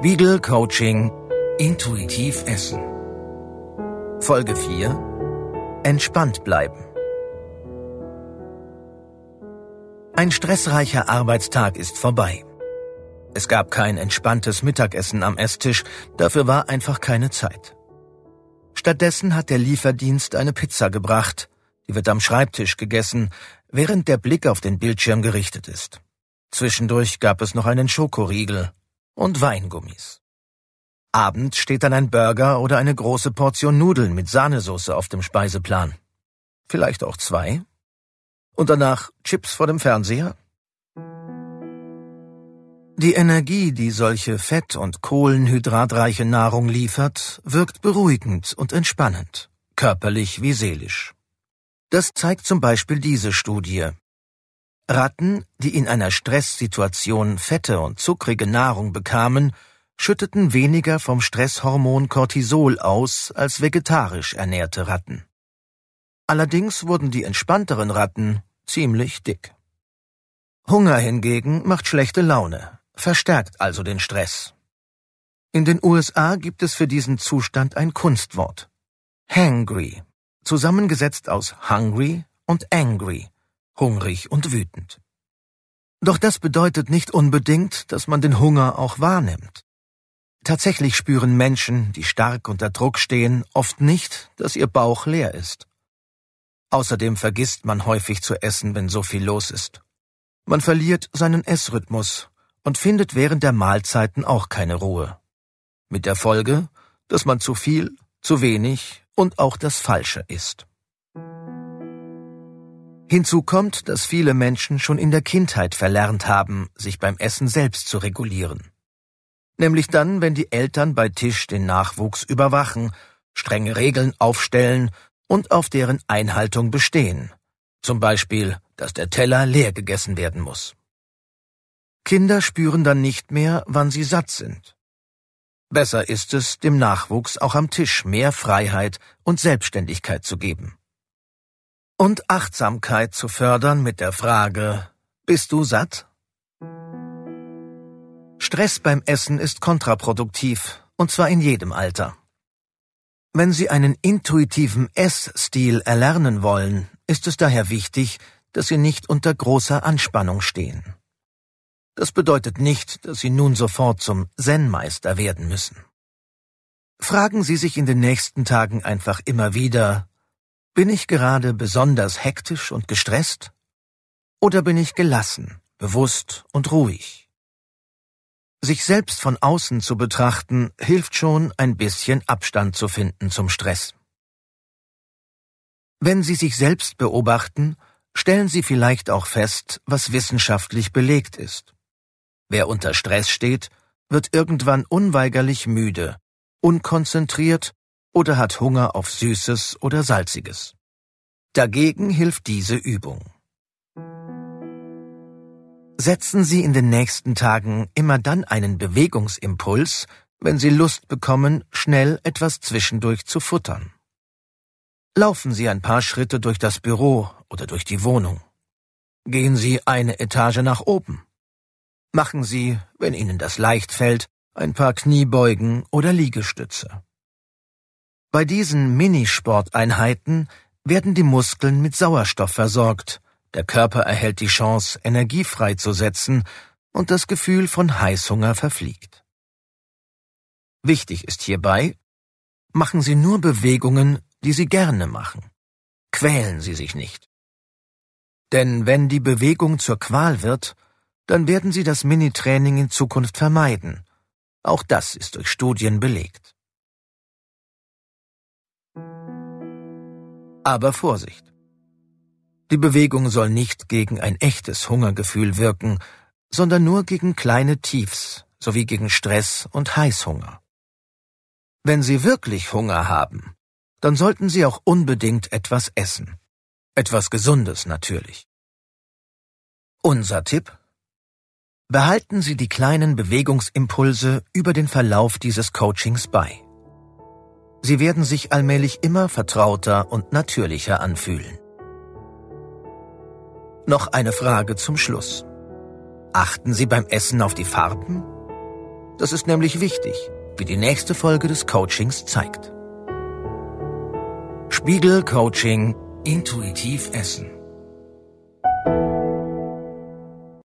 Spiegel Coaching Intuitiv Essen. Folge 4 Entspannt bleiben. Ein stressreicher Arbeitstag ist vorbei. Es gab kein entspanntes Mittagessen am Esstisch, dafür war einfach keine Zeit. Stattdessen hat der Lieferdienst eine Pizza gebracht, die wird am Schreibtisch gegessen, während der Blick auf den Bildschirm gerichtet ist. Zwischendurch gab es noch einen Schokoriegel und Weingummis. Abends steht dann ein Burger oder eine große Portion Nudeln mit Sahnesoße auf dem Speiseplan. Vielleicht auch zwei. Und danach Chips vor dem Fernseher? Die Energie, die solche fett- und kohlenhydratreiche Nahrung liefert, wirkt beruhigend und entspannend, körperlich wie seelisch. Das zeigt zum Beispiel diese Studie, Ratten, die in einer Stresssituation fette und zuckrige Nahrung bekamen, schütteten weniger vom Stresshormon Cortisol aus als vegetarisch ernährte Ratten. Allerdings wurden die entspannteren Ratten ziemlich dick. Hunger hingegen macht schlechte Laune, verstärkt also den Stress. In den USA gibt es für diesen Zustand ein Kunstwort. Hangry, zusammengesetzt aus hungry und angry, hungrig und wütend. Doch das bedeutet nicht unbedingt, dass man den Hunger auch wahrnimmt. Tatsächlich spüren Menschen, die stark unter Druck stehen, oft nicht, dass ihr Bauch leer ist. Außerdem vergisst man häufig zu essen, wenn so viel los ist. Man verliert seinen Essrhythmus und findet während der Mahlzeiten auch keine Ruhe. Mit der Folge, dass man zu viel, zu wenig und auch das Falsche isst. Hinzu kommt, dass viele Menschen schon in der Kindheit verlernt haben, sich beim Essen selbst zu regulieren. Nämlich dann, wenn die Eltern bei Tisch den Nachwuchs überwachen, strenge Regeln aufstellen und auf deren Einhaltung bestehen. Zum Beispiel, dass der Teller leer gegessen werden muss. Kinder spüren dann nicht mehr, wann sie satt sind. Besser ist es, dem Nachwuchs auch am Tisch mehr Freiheit und Selbstständigkeit zu geben und Achtsamkeit zu fördern mit der Frage, bist du satt? Stress beim Essen ist kontraproduktiv, und zwar in jedem Alter. Wenn Sie einen intuitiven Essstil erlernen wollen, ist es daher wichtig, dass Sie nicht unter großer Anspannung stehen. Das bedeutet nicht, dass Sie nun sofort zum Zen-Meister werden müssen. Fragen Sie sich in den nächsten Tagen einfach immer wieder, bin ich gerade besonders hektisch und gestresst? Oder bin ich gelassen, bewusst und ruhig? Sich selbst von außen zu betrachten, hilft schon, ein bisschen Abstand zu finden zum Stress. Wenn Sie sich selbst beobachten, stellen Sie vielleicht auch fest, was wissenschaftlich belegt ist. Wer unter Stress steht, wird irgendwann unweigerlich müde, unkonzentriert oder hat Hunger auf Süßes oder Salziges. Dagegen hilft diese Übung. Setzen Sie in den nächsten Tagen immer dann einen Bewegungsimpuls, wenn Sie Lust bekommen, schnell etwas zwischendurch zu futtern. Laufen Sie ein paar Schritte durch das Büro oder durch die Wohnung. Gehen Sie eine Etage nach oben. Machen Sie, wenn Ihnen das leicht fällt, ein paar Kniebeugen oder Liegestütze. Bei diesen Minisporteinheiten werden die Muskeln mit Sauerstoff versorgt, der Körper erhält die Chance, Energie freizusetzen und das Gefühl von Heißhunger verfliegt. Wichtig ist hierbei, machen Sie nur Bewegungen, die Sie gerne machen. Quälen Sie sich nicht. Denn wenn die Bewegung zur Qual wird, dann werden Sie das Minitraining in Zukunft vermeiden. Auch das ist durch Studien belegt. Aber Vorsicht! Die Bewegung soll nicht gegen ein echtes Hungergefühl wirken, sondern nur gegen kleine Tiefs sowie gegen Stress und Heißhunger. Wenn Sie wirklich Hunger haben, dann sollten Sie auch unbedingt etwas essen. Etwas Gesundes natürlich. Unser Tipp? Behalten Sie die kleinen Bewegungsimpulse über den Verlauf dieses Coachings bei. Sie werden sich allmählich immer vertrauter und natürlicher anfühlen. Noch eine Frage zum Schluss. Achten Sie beim Essen auf die Farben? Das ist nämlich wichtig, wie die nächste Folge des Coachings zeigt. Spiegel Coaching Intuitiv Essen